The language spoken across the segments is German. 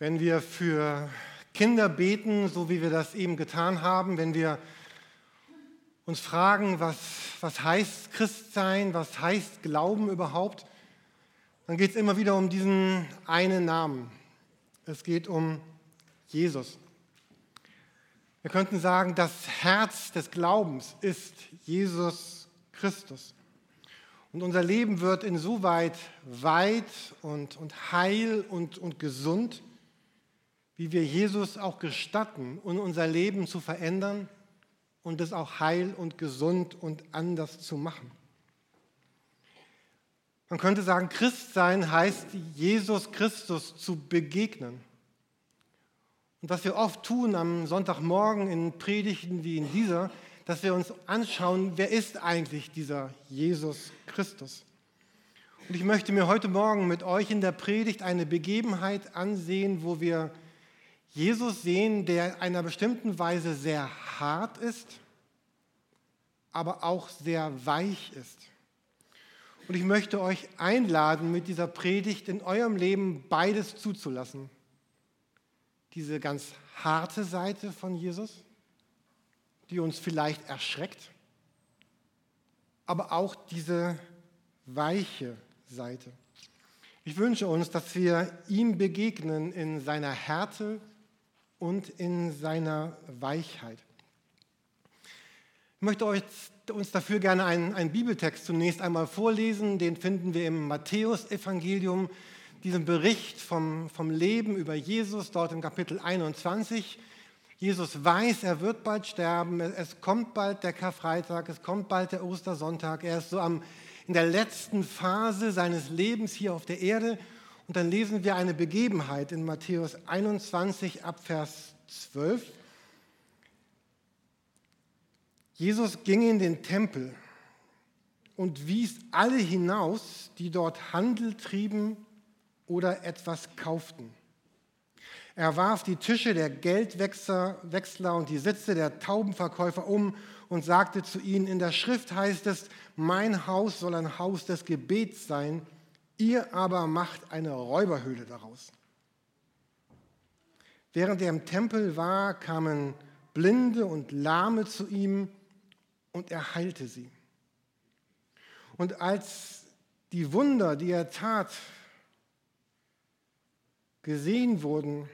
wenn wir für Kinder beten, so wie wir das eben getan haben, wenn wir uns fragen, was, was heißt Christsein, was heißt Glauben überhaupt, dann geht es immer wieder um diesen einen Namen. Es geht um Jesus. Wir könnten sagen, das Herz des Glaubens ist Jesus Christus. Und unser Leben wird insoweit weit und, und heil und, und gesund, wie wir Jesus auch gestatten, um unser Leben zu verändern und es auch heil und gesund und anders zu machen. Man könnte sagen, Christsein heißt, Jesus Christus zu begegnen. Und was wir oft tun am Sonntagmorgen in Predigten wie in dieser, dass wir uns anschauen, wer ist eigentlich dieser Jesus Christus? Und ich möchte mir heute Morgen mit euch in der Predigt eine Begebenheit ansehen, wo wir Jesus sehen, der in einer bestimmten Weise sehr hart ist, aber auch sehr weich ist. Und ich möchte euch einladen, mit dieser Predigt in eurem Leben beides zuzulassen. Diese ganz harte Seite von Jesus die uns vielleicht erschreckt, aber auch diese weiche Seite. Ich wünsche uns, dass wir ihm begegnen in seiner Härte und in seiner Weichheit. Ich möchte euch, uns dafür gerne einen, einen Bibeltext zunächst einmal vorlesen. Den finden wir im Matthäusevangelium, diesen Bericht vom, vom Leben über Jesus, dort im Kapitel 21. Jesus weiß, er wird bald sterben, es kommt bald der Karfreitag, es kommt bald der Ostersonntag, er ist so am, in der letzten Phase seines Lebens hier auf der Erde. Und dann lesen wir eine Begebenheit in Matthäus 21 ab Vers 12. Jesus ging in den Tempel und wies alle hinaus, die dort Handel trieben oder etwas kauften. Er warf die Tische der Geldwechsler und die Sitze der Taubenverkäufer um und sagte zu ihnen, in der Schrift heißt es, mein Haus soll ein Haus des Gebets sein, ihr aber macht eine Räuberhöhle daraus. Während er im Tempel war, kamen Blinde und Lahme zu ihm und er heilte sie. Und als die Wunder, die er tat, gesehen wurden,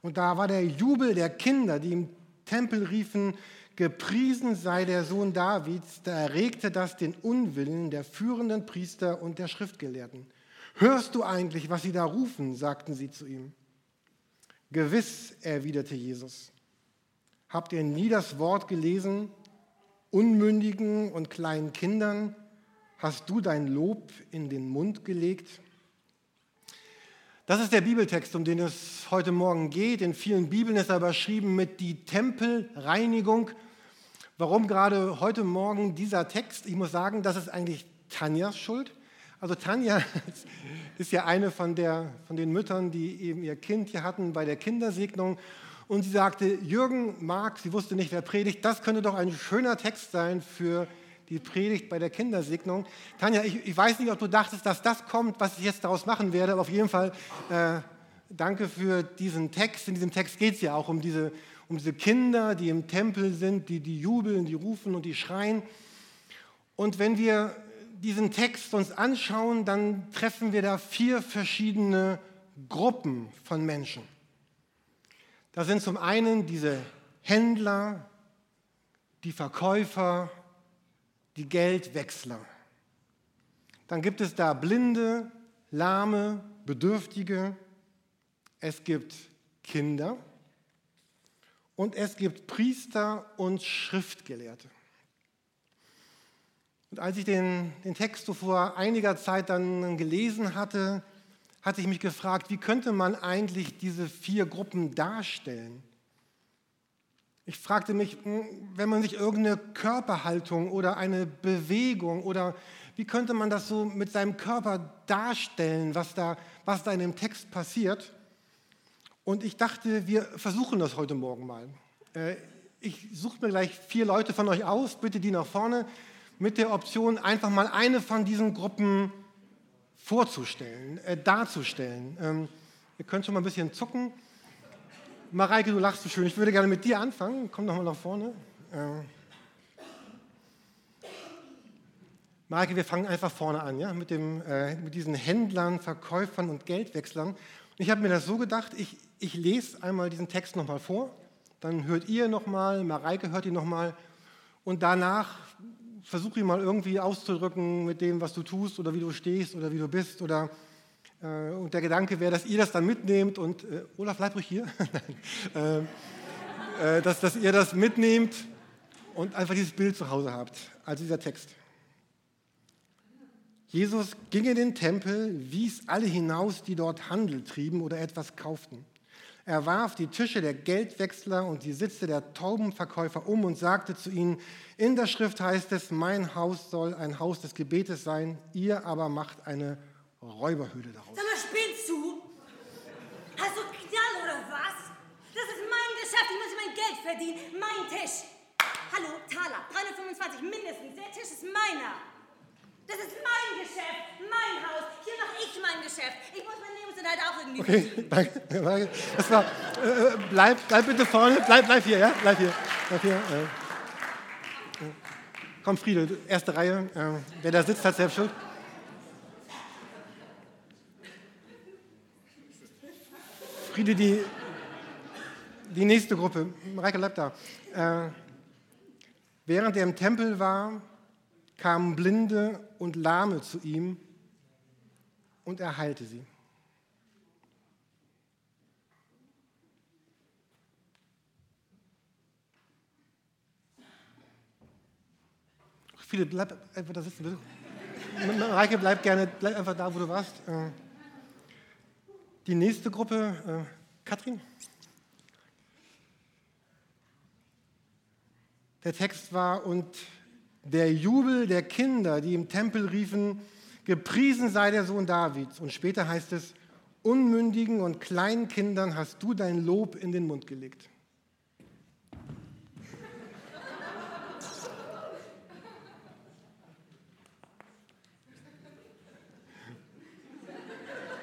und da war der Jubel der Kinder, die im Tempel riefen, gepriesen sei der Sohn Davids, da erregte das den Unwillen der führenden Priester und der Schriftgelehrten. Hörst du eigentlich, was sie da rufen? sagten sie zu ihm. Gewiss, erwiderte Jesus. Habt ihr nie das Wort gelesen? Unmündigen und kleinen Kindern hast du dein Lob in den Mund gelegt? Das ist der Bibeltext, um den es heute Morgen geht. In vielen Bibeln ist er überschrieben mit die Tempelreinigung. Warum gerade heute Morgen dieser Text? Ich muss sagen, das ist eigentlich Tanjas Schuld. Also Tanja ist ja eine von, der, von den Müttern, die eben ihr Kind hier hatten bei der Kindersegnung. Und sie sagte, Jürgen mag, sie wusste nicht, wer predigt, das könnte doch ein schöner Text sein für die Predigt bei der Kindersegnung. Tanja, ich, ich, weiß nicht, ob du dachtest, dass das kommt, was ich jetzt daraus machen werde, aber auf jeden Fall äh, danke für diesen Text. In diesem Text geht es ja auch um diese, um diese Kinder, die im Tempel sind, die, die jubeln, die rufen und die schreien. Und wenn wir diesen Text uns anschauen, dann treffen wir da vier verschiedene Gruppen von Menschen. Da sind zum einen diese Händler, die Verkäufer, die Geldwechsler. Dann gibt es da Blinde, Lahme, Bedürftige. Es gibt Kinder. Und es gibt Priester und Schriftgelehrte. Und als ich den, den Text so vor einiger Zeit dann gelesen hatte, hatte ich mich gefragt, wie könnte man eigentlich diese vier Gruppen darstellen? Ich fragte mich, hm, wenn man sich irgendeine Körperhaltung oder eine Bewegung oder wie könnte man das so mit seinem Körper darstellen, was da, was da in dem Text passiert? Und ich dachte, wir versuchen das heute Morgen mal. Äh, ich suche mir gleich vier Leute von euch aus, bitte die nach vorne, mit der Option, einfach mal eine von diesen Gruppen vorzustellen, äh, darzustellen. Ähm, Ihr könnt schon mal ein bisschen zucken. Mareike, du lachst so schön. Ich würde gerne mit dir anfangen. Komm doch mal nach vorne. Äh. Mareike, wir fangen einfach vorne an, ja? mit, dem, äh, mit diesen Händlern, Verkäufern und Geldwechslern. Und ich habe mir das so gedacht, ich, ich lese einmal diesen Text nochmal vor, dann hört ihr nochmal, Mareike hört ihn nochmal und danach versuche ich mal irgendwie auszudrücken mit dem, was du tust oder wie du stehst oder wie du bist oder äh, und der Gedanke wäre, dass ihr das dann mitnehmt und, äh, Olaf, bleib ruhig hier, äh, äh, dass, dass ihr das mitnehmt und einfach dieses Bild zu Hause habt, also dieser Text. Jesus ging in den Tempel, wies alle hinaus, die dort Handel trieben oder etwas kauften. Er warf die Tische der Geldwechsler und die Sitze der Taubenverkäufer um und sagte zu ihnen, in der Schrift heißt es, mein Haus soll ein Haus des Gebetes sein, ihr aber macht eine Räuberhöhle daraus. Sag mal, spinnst du? Hast du Knall oder was? Das ist mein Geschäft, ich muss mein Geld verdienen. Mein Tisch. Hallo, Taler, 325 mindestens. Der Tisch ist meiner. Das ist mein Geschäft, mein Haus. Hier mache ich mein Geschäft. Ich muss mein Lebensunterhalt auch irgendwie okay, danke, danke. Das war, äh, bleib, bleib bitte vorne, bleib, bleib hier, ja? Bleib hier. Bleib hier äh. Komm, Friede, erste Reihe. Äh, wer da sitzt, hat selbst Schuld. Friede, die, die nächste Gruppe. Mareike, bleib da. Äh, während er im Tempel war, kamen Blinde und Lahme zu ihm und er heilte sie. Viele, bleib einfach da sitzen. Mareike, bleib gerne, bleib einfach da, wo du warst. Äh, die nächste Gruppe, äh, Katrin. Der Text war, und der Jubel der Kinder, die im Tempel riefen, gepriesen sei der Sohn Davids. Und später heißt es, unmündigen und kleinen Kindern hast du dein Lob in den Mund gelegt.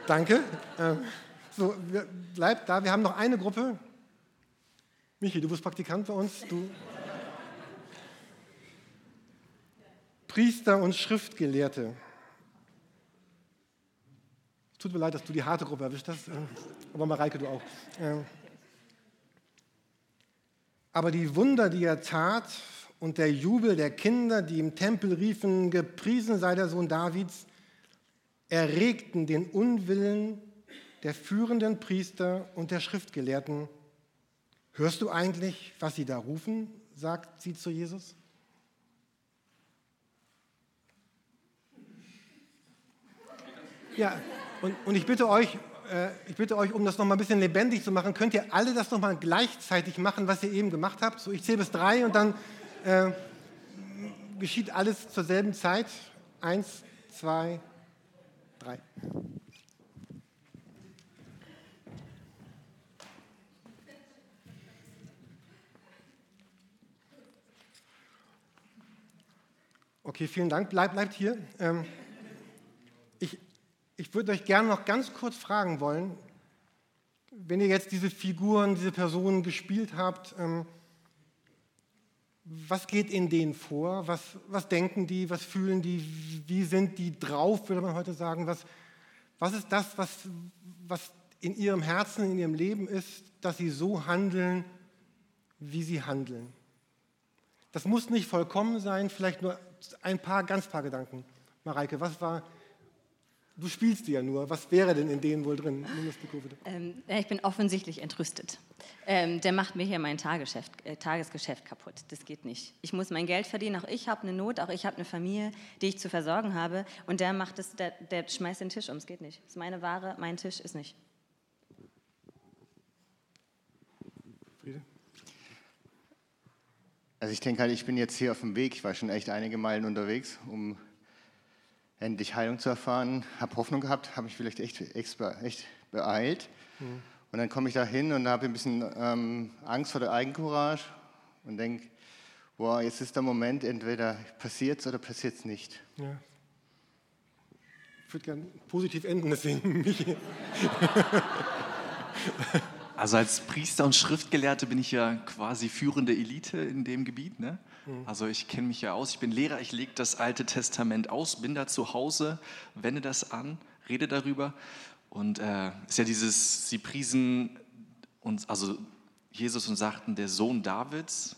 Danke. Ähm, so, bleib da. Wir haben noch eine Gruppe. Michi, du bist Praktikant bei uns. Du Priester und Schriftgelehrte. Tut mir leid, dass du die harte Gruppe erwischt hast, äh, aber Mareike, du auch. Ähm, aber die Wunder, die er tat und der Jubel der Kinder, die im Tempel riefen, gepriesen sei der Sohn Davids, erregten den Unwillen der führenden Priester und der Schriftgelehrten. Hörst du eigentlich, was sie da rufen? sagt sie zu Jesus. Ja, und, und ich bitte euch, äh, ich bitte euch, um das noch mal ein bisschen lebendig zu machen, könnt ihr alle das noch mal gleichzeitig machen, was ihr eben gemacht habt. So, ich zähle bis drei und dann äh, geschieht alles zur selben Zeit. Eins, zwei, drei. Okay, vielen Dank. Bleib, bleibt hier. Ähm, ich würde euch gerne noch ganz kurz fragen wollen, wenn ihr jetzt diese Figuren, diese Personen gespielt habt, ähm, was geht in denen vor? Was, was denken die? Was fühlen die? Wie sind die drauf, würde man heute sagen? Was, was ist das, was, was in ihrem Herzen, in ihrem Leben ist, dass sie so handeln, wie sie handeln? Das muss nicht vollkommen sein, vielleicht nur ein paar, ganz paar Gedanken. Mareike, was war Du spielst die ja nur. Was wäre denn in denen wohl drin? Ähm, ich bin offensichtlich entrüstet. Ähm, der macht mir hier mein Tagesgeschäft, äh, Tagesgeschäft kaputt. Das geht nicht. Ich muss mein Geld verdienen. Auch ich habe eine Not. Auch ich habe eine Familie, die ich zu versorgen habe. Und der macht es, der, der schmeißt den Tisch um. Es geht nicht. Das ist meine Ware. Mein Tisch ist nicht. Friede? Also ich denke halt, ich bin jetzt hier auf dem Weg. Ich war schon echt einige Meilen unterwegs, um endlich Heilung zu erfahren. Habe Hoffnung gehabt, habe mich vielleicht echt, echt beeilt. Mhm. Und dann komme ich da hin und habe ein bisschen ähm, Angst vor der Eigencourage und denke, boah, jetzt ist der Moment, entweder passiert es oder passiert es nicht. Ja. Ich würde gerne positiv enden, deswegen mich. Also als Priester und Schriftgelehrte bin ich ja quasi führende Elite in dem Gebiet. Ne? Also ich kenne mich ja aus, ich bin Lehrer, ich lege das Alte Testament aus, bin da zu Hause, wende das an, rede darüber. Und äh, ist ja dieses, sie priesen uns, also Jesus und sagten, der Sohn Davids,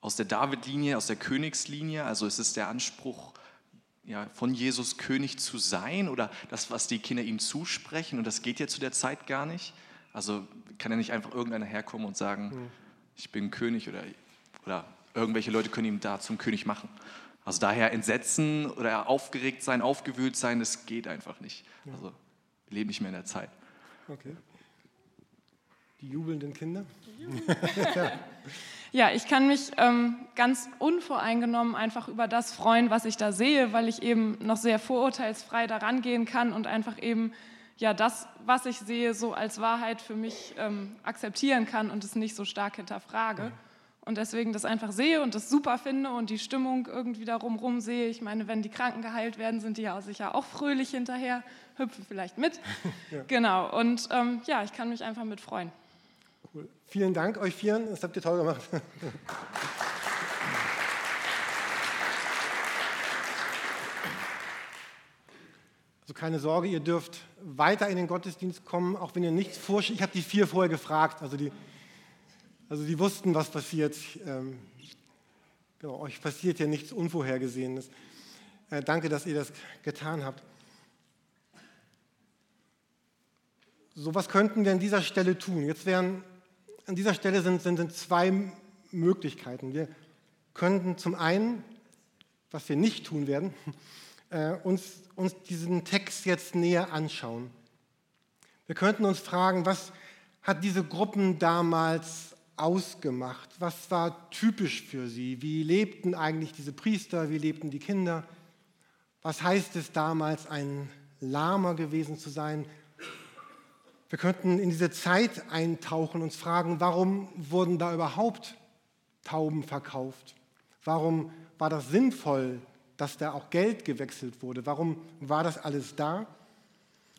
aus der David-Linie, aus der Königslinie, also ist es der Anspruch, ja, von Jesus König zu sein oder das, was die Kinder ihm zusprechen. Und das geht ja zu der Zeit gar nicht. Also kann ja nicht einfach irgendeiner herkommen und sagen, mhm. ich bin König oder, oder irgendwelche Leute können ihn da zum König machen. Also daher Entsetzen oder aufgeregt sein, aufgewühlt sein, das geht einfach nicht. Ja. Also wir leben nicht mehr in der Zeit. Okay. Die jubelnden Kinder? ja, ich kann mich ähm, ganz unvoreingenommen einfach über das freuen, was ich da sehe, weil ich eben noch sehr vorurteilsfrei daran gehen kann und einfach eben ja das, was ich sehe, so als Wahrheit für mich ähm, akzeptieren kann und es nicht so stark hinterfrage. Und deswegen das einfach sehe und das super finde und die Stimmung irgendwie darum rum sehe. Ich meine, wenn die Kranken geheilt werden, sind die ja sicher auch fröhlich hinterher, hüpfen vielleicht mit. ja. Genau. Und ähm, ja, ich kann mich einfach mit freuen. Cool. Vielen Dank euch vieren. Das habt ihr toll gemacht. Also keine Sorge, ihr dürft weiter in den Gottesdienst kommen, auch wenn ihr nichts vorstellt. Ich habe die vier vorher gefragt, also die, also die wussten, was passiert. Ähm, genau, euch passiert ja nichts Unvorhergesehenes. Äh, danke, dass ihr das getan habt. So, was könnten wir an dieser Stelle tun? Jetzt wären, an dieser Stelle sind, sind, sind zwei Möglichkeiten. Wir könnten zum einen, was wir nicht tun werden, äh, uns uns diesen Text jetzt näher anschauen. Wir könnten uns fragen, was hat diese Gruppen damals ausgemacht? Was war typisch für sie? Wie lebten eigentlich diese Priester? Wie lebten die Kinder? Was heißt es damals, ein Lama gewesen zu sein? Wir könnten in diese Zeit eintauchen und uns fragen, warum wurden da überhaupt Tauben verkauft? Warum war das sinnvoll, dass da auch Geld gewechselt wurde. Warum war das alles da?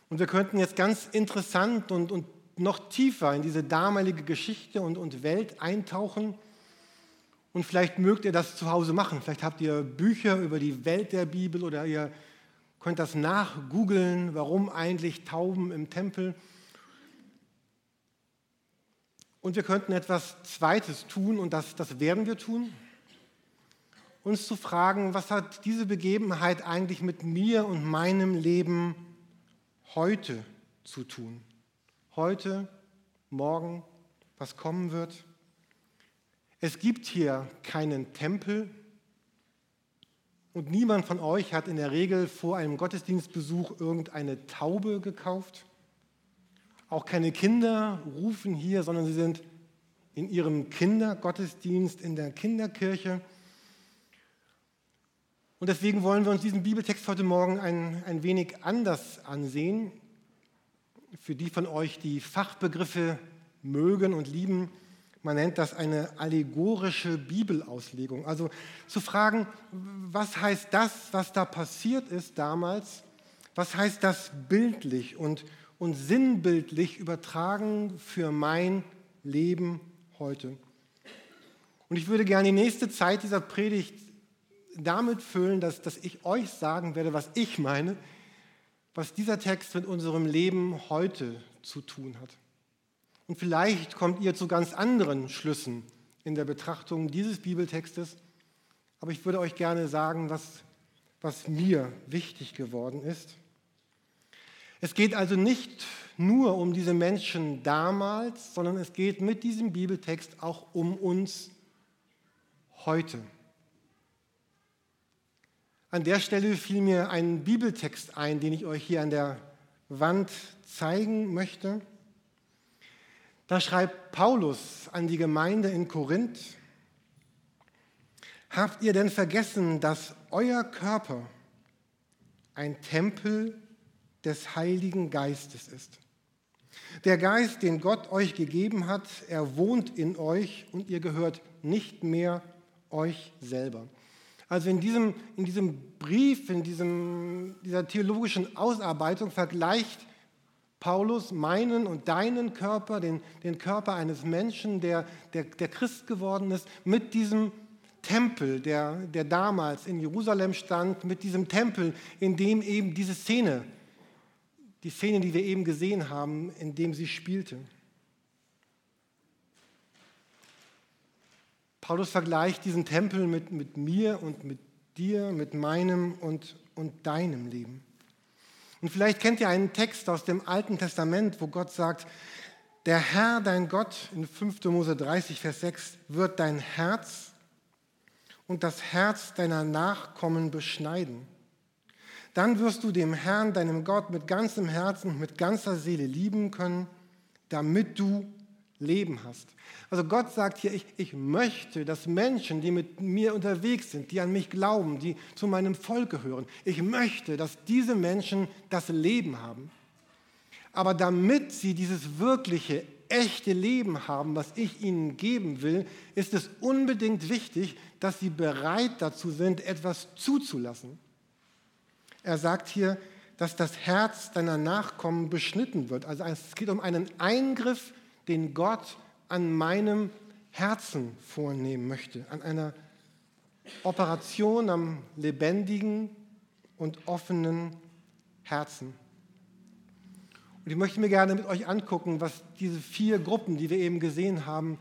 Und wir könnten jetzt ganz interessant und, und noch tiefer in diese damalige Geschichte und, und Welt eintauchen. Und vielleicht mögt ihr das zu Hause machen. Vielleicht habt ihr Bücher über die Welt der Bibel oder ihr könnt das nachgoogeln, warum eigentlich Tauben im Tempel. Und wir könnten etwas Zweites tun und das, das werden wir tun uns zu fragen, was hat diese Begebenheit eigentlich mit mir und meinem Leben heute zu tun? Heute, morgen, was kommen wird? Es gibt hier keinen Tempel und niemand von euch hat in der Regel vor einem Gottesdienstbesuch irgendeine Taube gekauft. Auch keine Kinder rufen hier, sondern sie sind in ihrem Kindergottesdienst in der Kinderkirche. Und deswegen wollen wir uns diesen Bibeltext heute Morgen ein, ein wenig anders ansehen. Für die von euch, die Fachbegriffe mögen und lieben, man nennt das eine allegorische Bibelauslegung. Also zu fragen, was heißt das, was da passiert ist damals, was heißt das bildlich und, und sinnbildlich übertragen für mein Leben heute. Und ich würde gerne die nächste Zeit dieser Predigt damit füllen, dass, dass ich euch sagen werde, was ich meine, was dieser Text mit unserem Leben heute zu tun hat. Und vielleicht kommt ihr zu ganz anderen Schlüssen in der Betrachtung dieses Bibeltextes, aber ich würde euch gerne sagen, was, was mir wichtig geworden ist. Es geht also nicht nur um diese Menschen damals, sondern es geht mit diesem Bibeltext auch um uns heute. An der Stelle fiel mir ein Bibeltext ein, den ich euch hier an der Wand zeigen möchte. Da schreibt Paulus an die Gemeinde in Korinth, Habt ihr denn vergessen, dass euer Körper ein Tempel des Heiligen Geistes ist? Der Geist, den Gott euch gegeben hat, er wohnt in euch und ihr gehört nicht mehr euch selber. Also in diesem, in diesem Brief, in diesem, dieser theologischen Ausarbeitung vergleicht Paulus meinen und deinen Körper, den, den Körper eines Menschen, der, der, der Christ geworden ist, mit diesem Tempel, der, der damals in Jerusalem stand, mit diesem Tempel, in dem eben diese Szene, die Szene, die wir eben gesehen haben, in dem sie spielte. Paulus vergleicht diesen Tempel mit, mit mir und mit dir, mit meinem und, und deinem Leben. Und vielleicht kennt ihr einen Text aus dem Alten Testament, wo Gott sagt, der Herr, dein Gott, in 5. Mose 30, Vers 6, wird dein Herz und das Herz deiner Nachkommen beschneiden. Dann wirst du dem Herrn, deinem Gott, mit ganzem Herzen und mit ganzer Seele lieben können, damit du Leben hast. Also Gott sagt hier, ich, ich möchte, dass Menschen, die mit mir unterwegs sind, die an mich glauben, die zu meinem Volk gehören, ich möchte, dass diese Menschen das Leben haben. Aber damit sie dieses wirkliche, echte Leben haben, was ich ihnen geben will, ist es unbedingt wichtig, dass sie bereit dazu sind, etwas zuzulassen. Er sagt hier, dass das Herz deiner Nachkommen beschnitten wird. Also es geht um einen Eingriff, den Gott an meinem Herzen vornehmen möchte, an einer Operation am lebendigen und offenen Herzen. Und ich möchte mir gerne mit euch angucken, was diese vier Gruppen, die wir eben gesehen haben,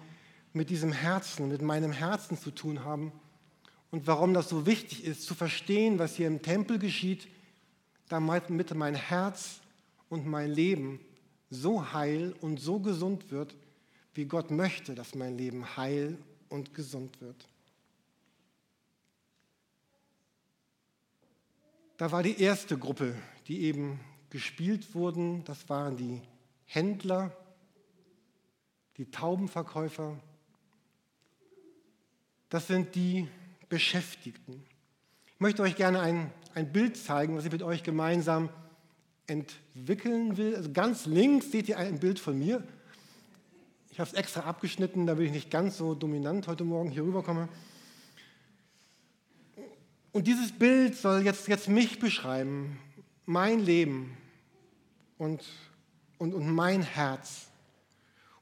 mit diesem Herzen, mit meinem Herzen zu tun haben und warum das so wichtig ist, zu verstehen, was hier im Tempel geschieht, damit mein Herz und mein Leben so heil und so gesund wird, wie Gott möchte, dass mein Leben heil und gesund wird. Da war die erste Gruppe, die eben gespielt wurden, das waren die Händler, die Taubenverkäufer, das sind die Beschäftigten. Ich möchte euch gerne ein, ein Bild zeigen, was ich mit euch gemeinsam entwickeln will. Also ganz links seht ihr ein Bild von mir. Ich habe es extra abgeschnitten, damit ich nicht ganz so dominant heute Morgen hier rüberkomme. Und dieses Bild soll jetzt, jetzt mich beschreiben, mein Leben, und, und, und mein Herz.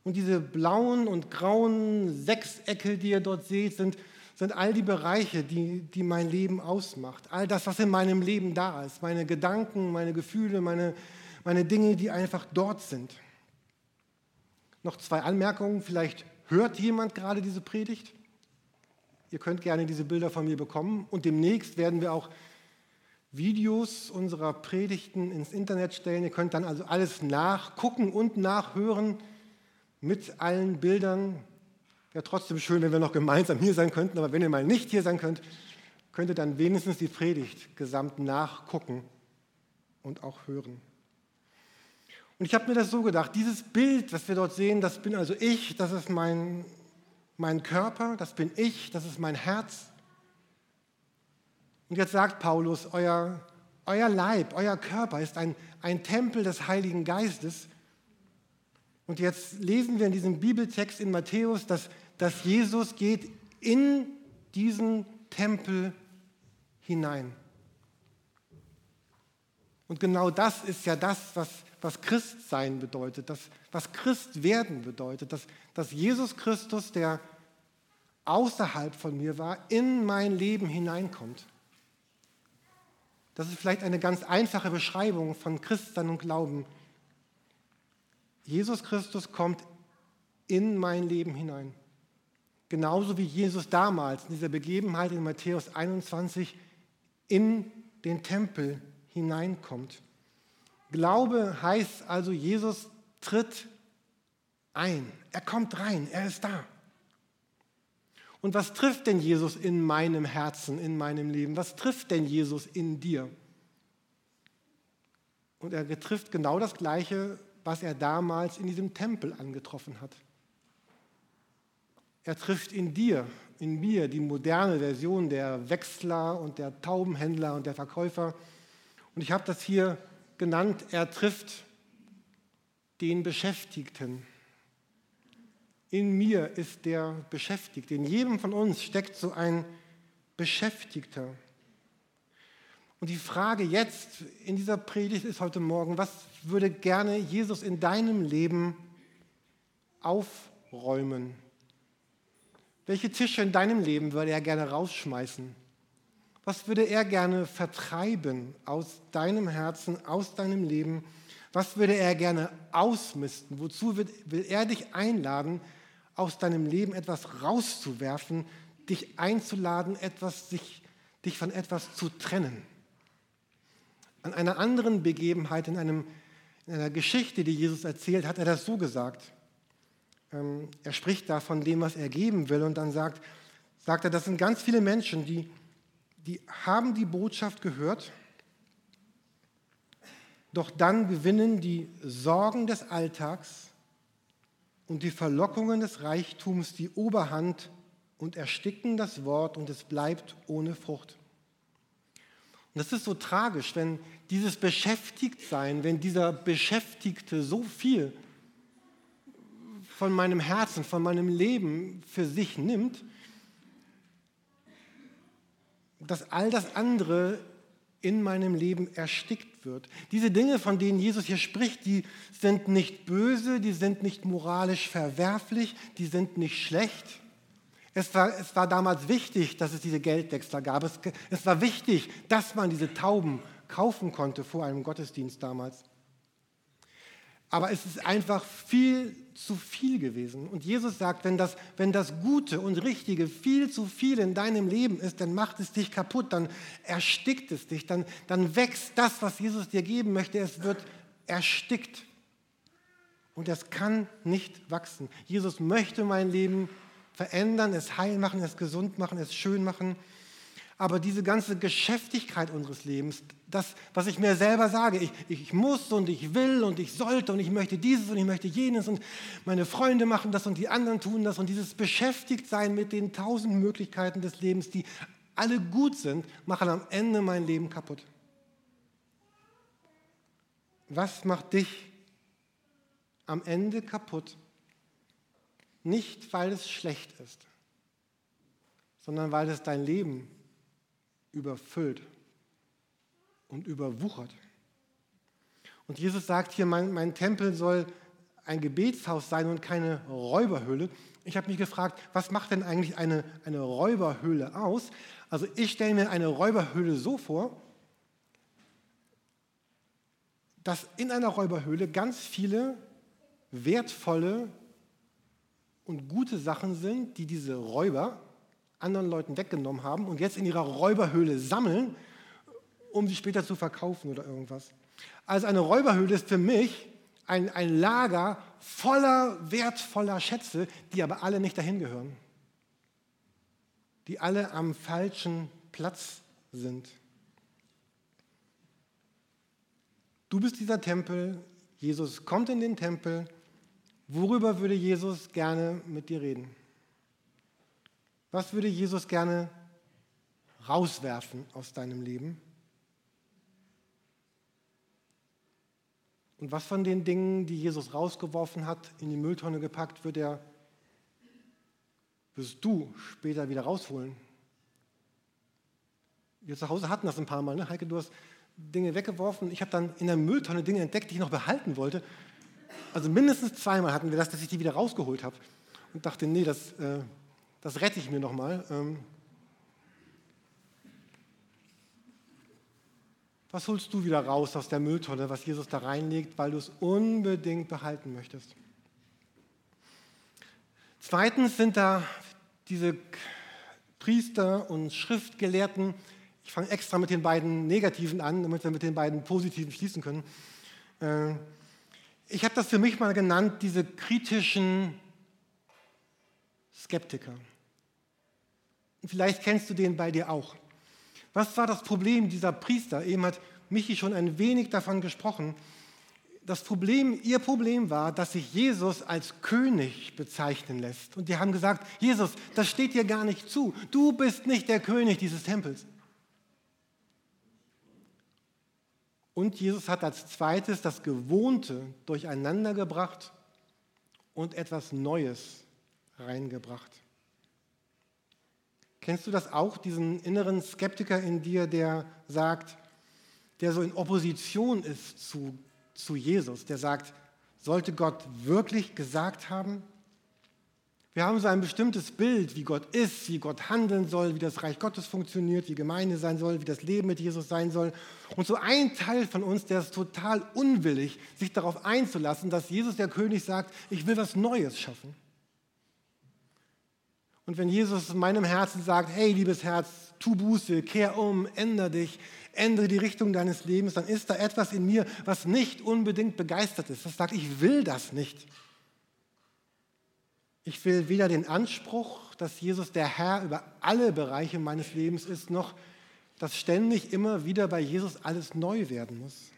Und diese blauen und grauen Sechsecke, die ihr dort seht, sind, sind all die Bereiche, die, die mein Leben ausmacht. All das, was in meinem Leben da ist. Meine Gedanken, meine Gefühle, meine, meine Dinge, die einfach dort sind. Noch zwei Anmerkungen. Vielleicht hört jemand gerade diese Predigt. Ihr könnt gerne diese Bilder von mir bekommen. Und demnächst werden wir auch Videos unserer Predigten ins Internet stellen. Ihr könnt dann also alles nachgucken und nachhören mit allen Bildern. Wäre trotzdem schön, wenn wir noch gemeinsam hier sein könnten, aber wenn ihr mal nicht hier sein könnt, könnt ihr dann wenigstens die Predigt gesamt nachgucken und auch hören. Und ich habe mir das so gedacht, dieses Bild, was wir dort sehen, das bin also ich, das ist mein, mein Körper, das bin ich, das ist mein Herz. Und jetzt sagt Paulus, euer, euer Leib, euer Körper ist ein, ein Tempel des Heiligen Geistes. Und jetzt lesen wir in diesem Bibeltext in Matthäus, dass, dass Jesus geht in diesen Tempel hinein. Und genau das ist ja das, was, was Christsein bedeutet, das, was Christ werden bedeutet, dass, dass Jesus Christus, der außerhalb von mir war, in mein Leben hineinkommt. Das ist vielleicht eine ganz einfache Beschreibung von Christsein und Glauben. Jesus Christus kommt in mein Leben hinein. Genauso wie Jesus damals in dieser Begebenheit in Matthäus 21 in den Tempel hineinkommt. Glaube heißt also, Jesus tritt ein. Er kommt rein, er ist da. Und was trifft denn Jesus in meinem Herzen, in meinem Leben? Was trifft denn Jesus in dir? Und er trifft genau das Gleiche, was er damals in diesem Tempel angetroffen hat. Er trifft in dir, in mir die moderne Version der Wechsler und der Taubenhändler und der Verkäufer. Und ich habe das hier genannt, er trifft den Beschäftigten. In mir ist der Beschäftigte. In jedem von uns steckt so ein Beschäftigter. Und die Frage jetzt in dieser Predigt ist heute Morgen, was würde gerne Jesus in deinem Leben aufräumen? Welche Tische in deinem Leben würde er gerne rausschmeißen? Was würde er gerne vertreiben aus deinem Herzen, aus deinem Leben? Was würde er gerne ausmisten? Wozu will er dich einladen, aus deinem Leben etwas rauszuwerfen, dich einzuladen, etwas, sich, dich von etwas zu trennen? An einer anderen Begebenheit, in, einem, in einer Geschichte, die Jesus erzählt, hat er das so gesagt. Ähm, er spricht da von dem, was er geben will und dann sagt, sagt er, das sind ganz viele Menschen, die, die haben die Botschaft gehört, doch dann gewinnen die Sorgen des Alltags und die Verlockungen des Reichtums die Oberhand und ersticken das Wort und es bleibt ohne Frucht. Und das ist so tragisch, wenn dieses Beschäftigtsein, wenn dieser Beschäftigte so viel von meinem Herzen, von meinem Leben für sich nimmt, dass all das andere in meinem Leben erstickt wird. Diese Dinge, von denen Jesus hier spricht, die sind nicht böse, die sind nicht moralisch verwerflich, die sind nicht schlecht. Es war, es war damals wichtig, dass es diese Geldwechsler gab. Es, es war wichtig, dass man diese Tauben kaufen konnte vor einem Gottesdienst damals. Aber es ist einfach viel zu viel gewesen. Und Jesus sagt, wenn das, wenn das Gute und Richtige viel zu viel in deinem Leben ist, dann macht es dich kaputt, dann erstickt es dich, dann, dann wächst das, was Jesus dir geben möchte, es wird erstickt. Und es kann nicht wachsen. Jesus möchte mein Leben verändern, es heil machen, es gesund machen, es schön machen. Aber diese ganze Geschäftigkeit unseres Lebens, das, was ich mir selber sage, ich, ich muss und ich will und ich sollte und ich möchte dieses und ich möchte jenes und meine Freunde machen das und die anderen tun das und dieses Beschäftigtsein mit den tausend Möglichkeiten des Lebens, die alle gut sind, machen am Ende mein Leben kaputt. Was macht dich am Ende kaputt? Nicht, weil es schlecht ist, sondern weil es dein Leben überfüllt und überwuchert. Und Jesus sagt hier, mein, mein Tempel soll ein Gebetshaus sein und keine Räuberhöhle. Ich habe mich gefragt, was macht denn eigentlich eine, eine Räuberhöhle aus? Also ich stelle mir eine Räuberhöhle so vor, dass in einer Räuberhöhle ganz viele wertvolle und gute Sachen sind, die diese Räuber anderen Leuten weggenommen haben und jetzt in ihrer Räuberhöhle sammeln, um sie später zu verkaufen oder irgendwas. Also eine Räuberhöhle ist für mich ein, ein Lager voller wertvoller Schätze, die aber alle nicht dahin gehören. Die alle am falschen Platz sind. Du bist dieser Tempel, Jesus kommt in den Tempel. Worüber würde Jesus gerne mit dir reden? Was würde Jesus gerne rauswerfen aus deinem Leben? Und was von den Dingen, die Jesus rausgeworfen hat, in die Mülltonne gepackt, wird er, wirst du später wieder rausholen? Wir zu Hause hatten das ein paar Mal. Ne? Heike, du hast Dinge weggeworfen. Ich habe dann in der Mülltonne Dinge entdeckt, die ich noch behalten wollte. Also mindestens zweimal hatten wir das, dass ich die wieder rausgeholt habe. Und dachte, nee, das, äh, das rette ich mir nochmal. Ähm, was holst du wieder raus aus der Mülltonne, was Jesus da reinlegt, weil du es unbedingt behalten möchtest? Zweitens sind da diese Priester und Schriftgelehrten. Ich fange extra mit den beiden Negativen an, damit wir mit den beiden Positiven schließen können. Äh, ich habe das für mich mal genannt, diese kritischen Skeptiker. Vielleicht kennst du den bei dir auch. Was war das Problem dieser Priester? Eben hat Michi schon ein wenig davon gesprochen. Das Problem, ihr Problem war, dass sich Jesus als König bezeichnen lässt. Und die haben gesagt, Jesus, das steht dir gar nicht zu. Du bist nicht der König dieses Tempels. Und Jesus hat als zweites das Gewohnte durcheinandergebracht und etwas Neues reingebracht. Kennst du das auch, diesen inneren Skeptiker in dir, der sagt, der so in Opposition ist zu, zu Jesus, der sagt, sollte Gott wirklich gesagt haben? Wir haben so ein bestimmtes Bild, wie Gott ist, wie Gott handeln soll, wie das Reich Gottes funktioniert, wie Gemeinde sein soll, wie das Leben mit Jesus sein soll. Und so ein Teil von uns, der ist total unwillig, sich darauf einzulassen, dass Jesus der König sagt, ich will was Neues schaffen. Und wenn Jesus in meinem Herzen sagt, hey liebes Herz, tu Buße, kehr um, ändere dich, ändere die Richtung deines Lebens, dann ist da etwas in mir, was nicht unbedingt begeistert ist. Das sagt, ich will das nicht. Ich will weder den Anspruch, dass Jesus der Herr über alle Bereiche meines Lebens ist, noch dass ständig immer wieder bei Jesus alles neu werden muss.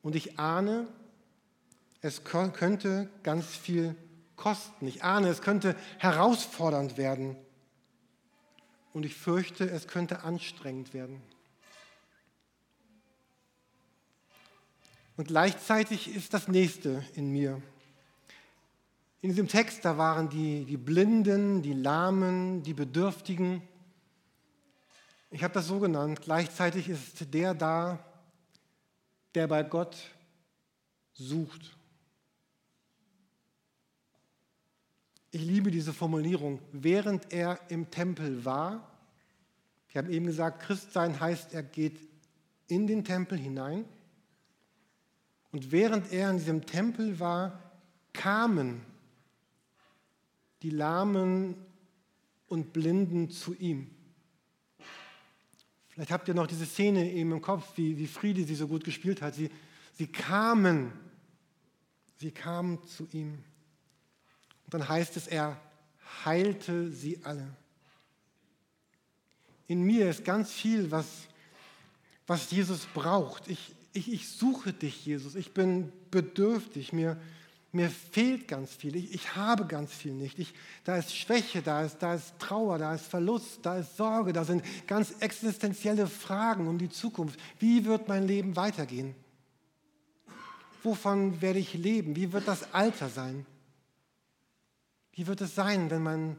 Und ich ahne, es könnte ganz viel kosten. Ich ahne, es könnte herausfordernd werden. Und ich fürchte, es könnte anstrengend werden. Und gleichzeitig ist das Nächste in mir. In diesem Text, da waren die, die Blinden, die Lahmen, die Bedürftigen. Ich habe das so genannt. Gleichzeitig ist der da, der bei Gott sucht. Ich liebe diese Formulierung. Während er im Tempel war, wir haben eben gesagt, Christsein heißt, er geht in den Tempel hinein. Und während er in diesem Tempel war, kamen die Lahmen und Blinden zu ihm. Vielleicht habt ihr noch diese Szene eben im Kopf, wie, wie Friede sie so gut gespielt hat. Sie, sie kamen, sie kamen zu ihm. Und dann heißt es, er heilte sie alle. In mir ist ganz viel, was, was Jesus braucht. Ich, ich, ich suche dich, Jesus. Ich bin bedürftig. Mir, mir fehlt ganz viel, ich, ich habe ganz viel nicht. Ich, da ist Schwäche, da ist, da ist Trauer, da ist Verlust, da ist Sorge, da sind ganz existenzielle Fragen um die Zukunft. Wie wird mein Leben weitergehen? Wovon werde ich leben? Wie wird das Alter sein? Wie wird es sein, wenn mein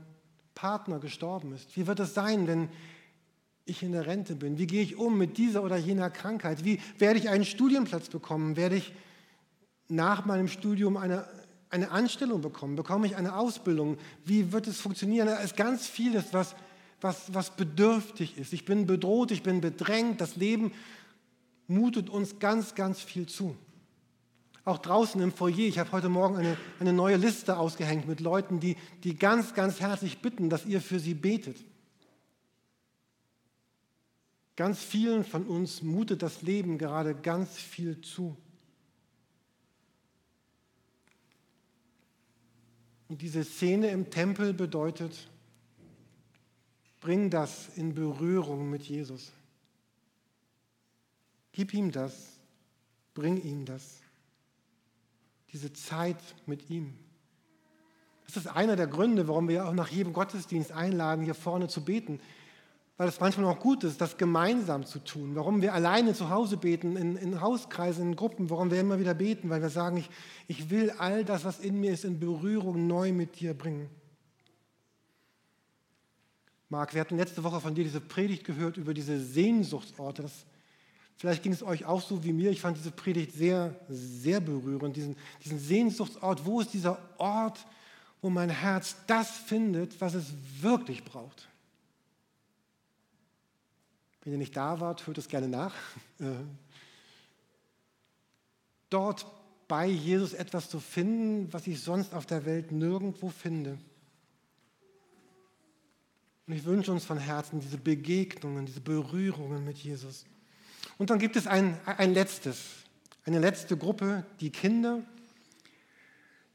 Partner gestorben ist? Wie wird es sein, wenn ich in der Rente bin? Wie gehe ich um mit dieser oder jener Krankheit? Wie werde ich einen Studienplatz bekommen? Werde ich nach meinem Studium eine, eine Anstellung bekommen? Bekomme ich eine Ausbildung? Wie wird es funktionieren? Da ist ganz vieles, was, was, was bedürftig ist. Ich bin bedroht, ich bin bedrängt. Das Leben mutet uns ganz, ganz viel zu. Auch draußen im Foyer, ich habe heute Morgen eine, eine neue Liste ausgehängt mit Leuten, die, die ganz, ganz herzlich bitten, dass ihr für sie betet. Ganz vielen von uns mutet das Leben gerade ganz viel zu. Und diese Szene im Tempel bedeutet, bring das in Berührung mit Jesus. Gib ihm das, bring ihm das. Diese Zeit mit ihm. Das ist einer der Gründe, warum wir auch nach jedem Gottesdienst einladen, hier vorne zu beten weil es manchmal auch gut ist, das gemeinsam zu tun. Warum wir alleine zu Hause beten, in, in Hauskreisen, in Gruppen, warum wir immer wieder beten, weil wir sagen, ich, ich will all das, was in mir ist, in Berührung neu mit dir bringen. Marc, wir hatten letzte Woche von dir diese Predigt gehört über diese Sehnsuchtsorte. Das, vielleicht ging es euch auch so wie mir. Ich fand diese Predigt sehr, sehr berührend. Diesen, diesen Sehnsuchtsort, wo ist dieser Ort, wo mein Herz das findet, was es wirklich braucht? Wenn ihr nicht da wart, hört es gerne nach. Äh, dort bei Jesus etwas zu finden, was ich sonst auf der Welt nirgendwo finde. Und ich wünsche uns von Herzen diese Begegnungen, diese Berührungen mit Jesus. Und dann gibt es ein, ein letztes, eine letzte Gruppe, die Kinder,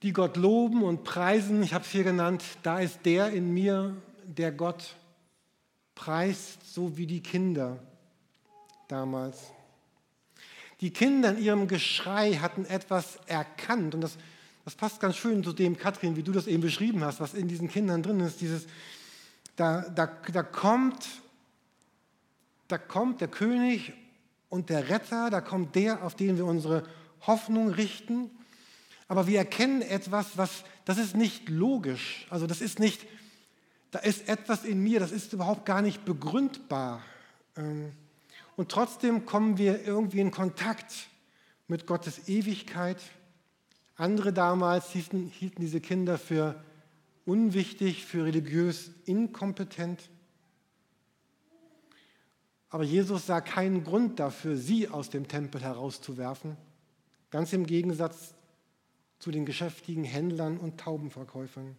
die Gott loben und preisen. Ich habe es hier genannt, da ist der in mir, der Gott preist, so wie die Kinder damals. Die Kinder in ihrem Geschrei hatten etwas erkannt und das, das passt ganz schön zu dem, Katrin, wie du das eben beschrieben hast, was in diesen Kindern drin ist. Dieses, da, da, da, kommt, da kommt der König und der Retter, da kommt der, auf den wir unsere Hoffnung richten. Aber wir erkennen etwas, was, das ist nicht logisch. Also das ist nicht, da ist etwas in mir, das ist überhaupt gar nicht begründbar. Ähm, Und trotzdem kommen wir irgendwie in Kontakt mit Gottes Ewigkeit. Andere damals hielten, hielten diese Kinder für unwichtig, für religiös inkompetent. Aber Jesus sah keinen Grund dafür, sie aus dem Tempel herauszuwerfen. Ganz im Gegensatz zu den geschäftigen Händlern und Taubenverkäufern.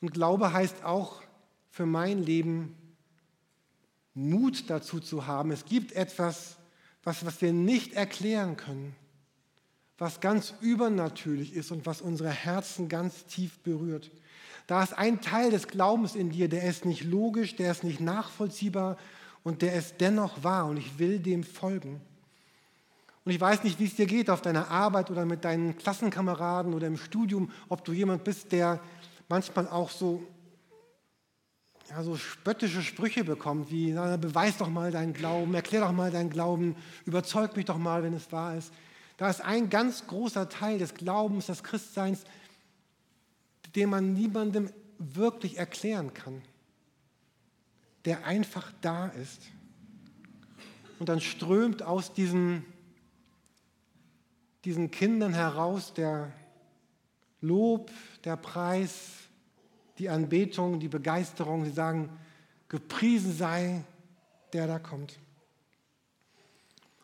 Und Glaube heißt auch für mein Leben Mut dazu zu haben. Es gibt etwas, was, was wir nicht erklären können, was ganz übernatürlich ist und was unsere Herzen ganz tief berührt. Da ist ein Teil des Glaubens in dir, der ist nicht logisch, der ist nicht nachvollziehbar und der ist dennoch wahr und ich will dem folgen. Und ich weiß nicht, wie es dir geht auf deiner Arbeit oder mit deinen Klassenkameraden oder im Studium, ob du jemand bist, der manchmal auch so, ja, so spöttische Sprüche bekommt, wie, na, beweis doch mal deinen Glauben, erklär doch mal deinen Glauben, überzeug mich doch mal, wenn es wahr ist. Da ist ein ganz großer Teil des Glaubens, des Christseins, den man niemandem wirklich erklären kann, der einfach da ist. Und dann strömt aus diesen, diesen Kindern heraus der Lob, der Preis, die Anbetung, die Begeisterung. Sie sagen, gepriesen sei der da kommt.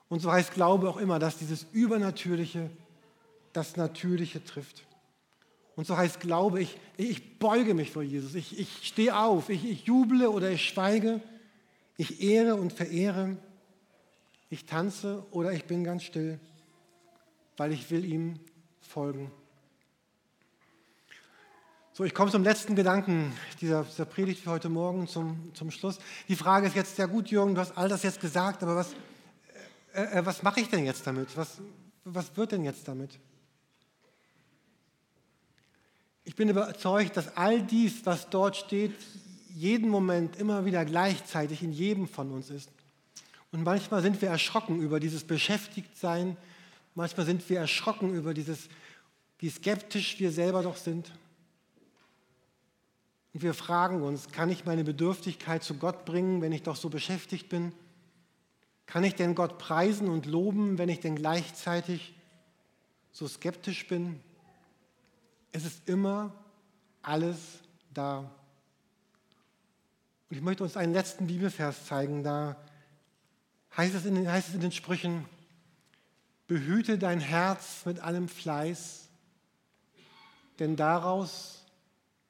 Und so heißt Glaube auch immer, dass dieses Übernatürliche das Natürliche trifft. Und so heißt Glaube, ich, ich beuge mich vor Jesus, ich, ich stehe auf, ich, ich juble oder ich schweige, ich ehre und verehre, ich tanze oder ich bin ganz still, weil ich will ihm folgen. So, ich komme zum letzten Gedanken dieser, dieser Predigt für heute Morgen, zum, zum Schluss. Die Frage ist jetzt, ja gut, Jürgen, du hast all das jetzt gesagt, aber was, äh, äh was mache ich denn jetzt damit? Was, was wird denn jetzt damit? Ich bin überzeugt, dass all dies, was dort steht, jeden Moment immer wieder gleichzeitig in jedem von uns ist. Und manchmal sind wir erschrocken über dieses Beschäftigtsein, manchmal sind wir erschrocken über dieses, wie skeptisch wir selber doch sind. Und wir fragen uns, kann ich meine Bedürftigkeit zu Gott bringen, wenn ich doch so beschäftigt bin? Kann ich denn Gott preisen und loben, wenn ich denn gleichzeitig so skeptisch bin? Es ist immer alles da. Und ich möchte uns einen letzten Bibelvers zeigen. Da heißt es in den, heißt es in den Sprüchen, behüte dein Herz mit allem Fleiß, denn daraus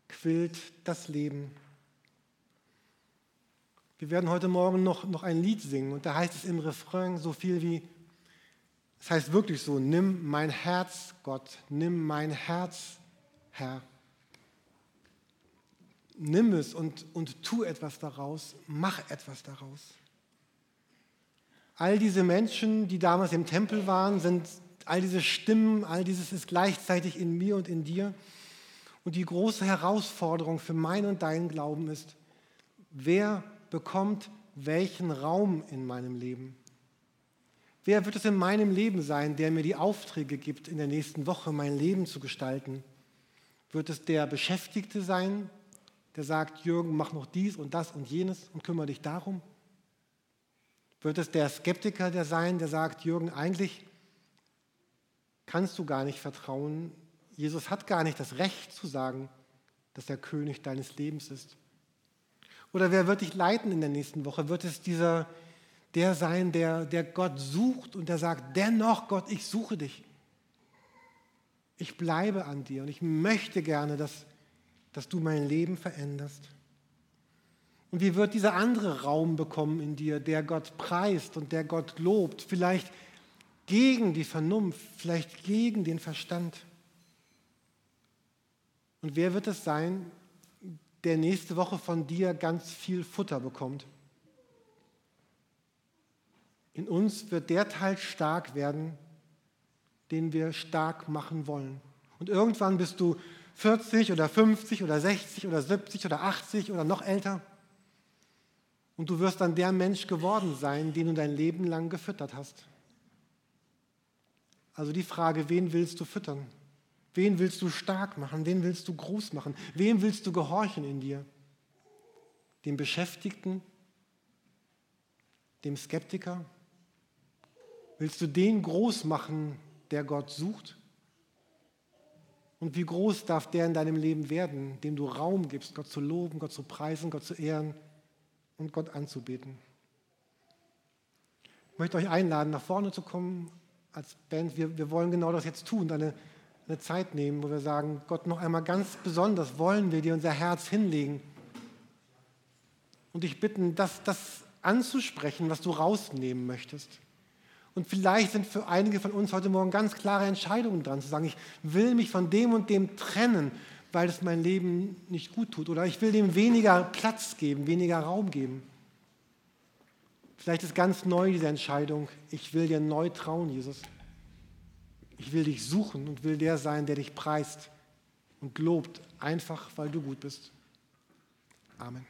quillt das Leben. Wir werden heute Morgen noch, noch ein Lied singen und da heißt es im Refrain so viel wie, es heißt wirklich so, nimm mein Herz, Gott, nimm mein Herz, Herr, nimm es und, und tu etwas daraus, mach etwas daraus. All diese Menschen, die damals im Tempel waren, sind all diese Stimmen, all dieses ist gleichzeitig in mir und in dir. Und die große Herausforderung für mein und deinen Glauben ist, wer bekommt welchen Raum in meinem Leben? Wer wird es in meinem Leben sein, der mir die Aufträge gibt, in der nächsten Woche mein Leben zu gestalten? Wird es der Beschäftigte sein, der sagt, Jürgen, mach noch dies und das und jenes und kümmere dich darum? Wird es der Skeptiker der sein, der sagt, Jürgen, eigentlich kannst du gar nicht vertrauen. Jesus hat gar nicht das Recht zu sagen, dass er König deines Lebens ist. Oder wer wird dich leiten in der nächsten Woche? Wird es dieser, der sein, der, der Gott sucht und der sagt, dennoch Gott, ich suche dich ich bleibe an dir und ich möchte gerne, dass, dass du mein Leben veränderst. Und wie wird dieser andere Raum bekommen in dir, der Gott preist und der Gott lobt, vielleicht gegen die Vernunft, vielleicht gegen den Verstand? Und wer wird es sein, der nächste Woche von dir ganz viel Futter bekommt? In uns wird der Teil stark werden, den wir stark machen wollen. Und irgendwann bist du 40 oder 50 oder 60 oder 70 oder 80 oder noch älter. Und du wirst dann der Mensch geworden sein, den du dein Leben lang gefüttert hast. Also die Frage, wen willst du füttern? Wen willst du stark machen? Wen willst du groß machen? Wem willst du gehorchen in dir? Dem Beschäftigten dem Skeptiker? Willst du den groß machen, der Gott sucht? Und wie groß darf der in deinem Leben werden, dem du Raum gibst, Gott zu loben, Gott zu preisen, Gott zu ehren und Gott anzubeten? Ich möchte euch einladen, nach vorne zu kommen als Band. Wir, wir wollen genau das jetzt tun, eine, eine Zeit nehmen, wo wir sagen, Gott, noch einmal ganz besonders wollen wir dir unser Herz hinlegen und dich bitten, das, das anzusprechen, was du rausnehmen möchtest. Und vielleicht sind für einige von uns heute Morgen ganz klare Entscheidungen dran, zu sagen, ich will mich von dem und dem trennen, weil es mein Leben nicht gut tut. Oder ich will dem weniger Platz geben, weniger Raum geben. Vielleicht ist ganz neu diese Entscheidung, ich will dir neu trauen, Jesus. Ich will dich suchen und will der sein, der dich preist und lobt, einfach weil du gut bist. Amen.